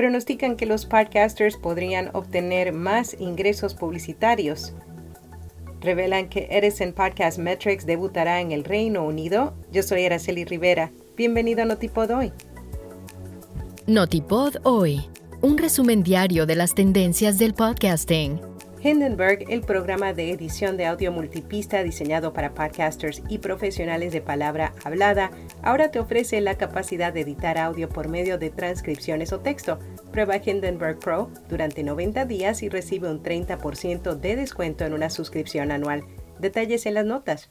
pronostican que los podcasters podrían obtener más ingresos publicitarios. Revelan que Edison Podcast Metrics debutará en el Reino Unido. Yo soy Araceli Rivera. Bienvenido a Notipod Hoy. Notipod Hoy, un resumen diario de las tendencias del podcasting. Hindenburg, el programa de edición de audio multipista diseñado para podcasters y profesionales de palabra hablada, ahora te ofrece la capacidad de editar audio por medio de transcripciones o texto. Prueba Hindenburg Pro durante 90 días y recibe un 30% de descuento en una suscripción anual. Detalles en las notas.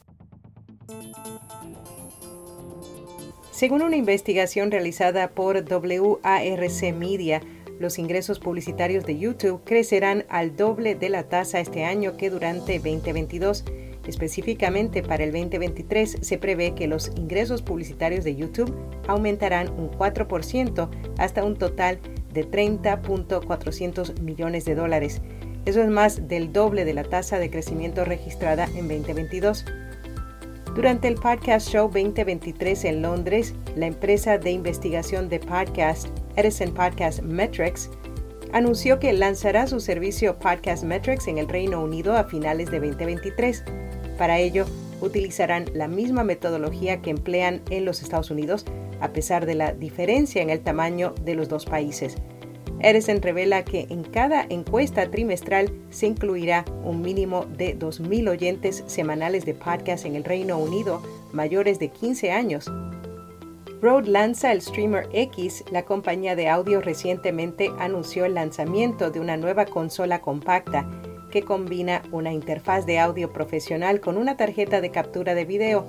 Según una investigación realizada por WARC Media, los ingresos publicitarios de YouTube crecerán al doble de la tasa este año que durante 2022. Específicamente para el 2023 se prevé que los ingresos publicitarios de YouTube aumentarán un 4% hasta un total de 30.400 millones de dólares. Eso es más del doble de la tasa de crecimiento registrada en 2022. Durante el Podcast Show 2023 en Londres, la empresa de investigación de podcast Edison Podcast Metrics anunció que lanzará su servicio Podcast Metrics en el Reino Unido a finales de 2023. Para ello, utilizarán la misma metodología que emplean en los Estados Unidos, a pesar de la diferencia en el tamaño de los dos países. Edison revela que en cada encuesta trimestral se incluirá un mínimo de 2.000 oyentes semanales de podcast en el Reino Unido mayores de 15 años. Rode lanza el Streamer X. La compañía de audio recientemente anunció el lanzamiento de una nueva consola compacta que combina una interfaz de audio profesional con una tarjeta de captura de video.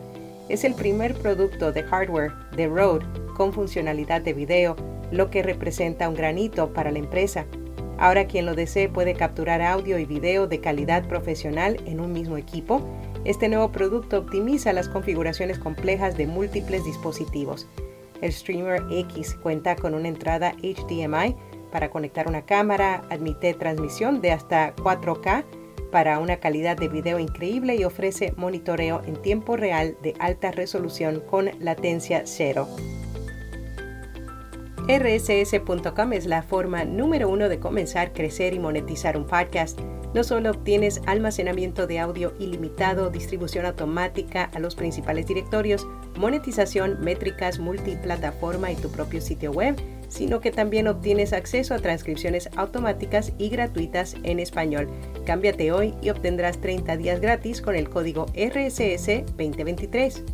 Es el primer producto de hardware de Rode con funcionalidad de video lo que representa un granito para la empresa. Ahora quien lo desee puede capturar audio y video de calidad profesional en un mismo equipo. Este nuevo producto optimiza las configuraciones complejas de múltiples dispositivos. El Streamer X cuenta con una entrada HDMI para conectar una cámara, admite transmisión de hasta 4K para una calidad de video increíble y ofrece monitoreo en tiempo real de alta resolución con latencia cero rss.com es la forma número uno de comenzar, crecer y monetizar un podcast. No solo obtienes almacenamiento de audio ilimitado, distribución automática a los principales directorios, monetización, métricas, multiplataforma y tu propio sitio web, sino que también obtienes acceso a transcripciones automáticas y gratuitas en español. Cámbiate hoy y obtendrás 30 días gratis con el código RSS 2023.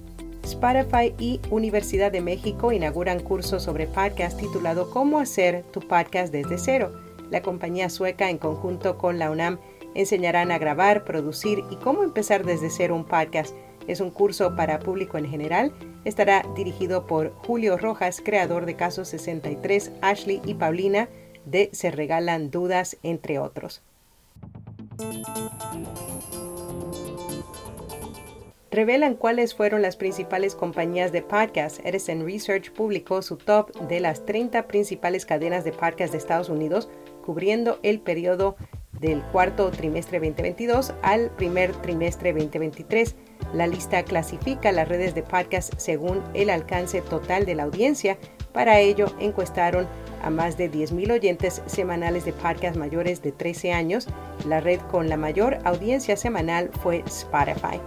Spotify y Universidad de México inauguran cursos sobre podcast titulado Cómo hacer tu podcast desde cero. La compañía sueca en conjunto con la UNAM enseñarán a grabar, producir y cómo empezar desde cero un podcast. Es un curso para público en general. Estará dirigido por Julio Rojas, creador de Caso 63, Ashley y Paulina de Se Regalan Dudas, entre otros revelan cuáles fueron las principales compañías de podcast. Edison Research publicó su top de las 30 principales cadenas de podcast de Estados Unidos, cubriendo el periodo del cuarto trimestre 2022 al primer trimestre 2023. La lista clasifica las redes de podcast según el alcance total de la audiencia. Para ello, encuestaron a más de 10.000 oyentes semanales de podcast mayores de 13 años. La red con la mayor audiencia semanal fue Spotify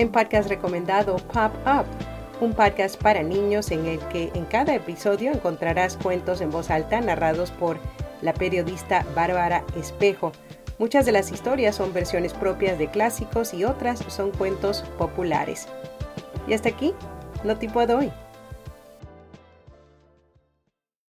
en podcast recomendado Pop Up, un podcast para niños en el que en cada episodio encontrarás cuentos en voz alta narrados por la periodista Bárbara Espejo. Muchas de las historias son versiones propias de clásicos y otras son cuentos populares. Y hasta aquí, no te puedo hoy.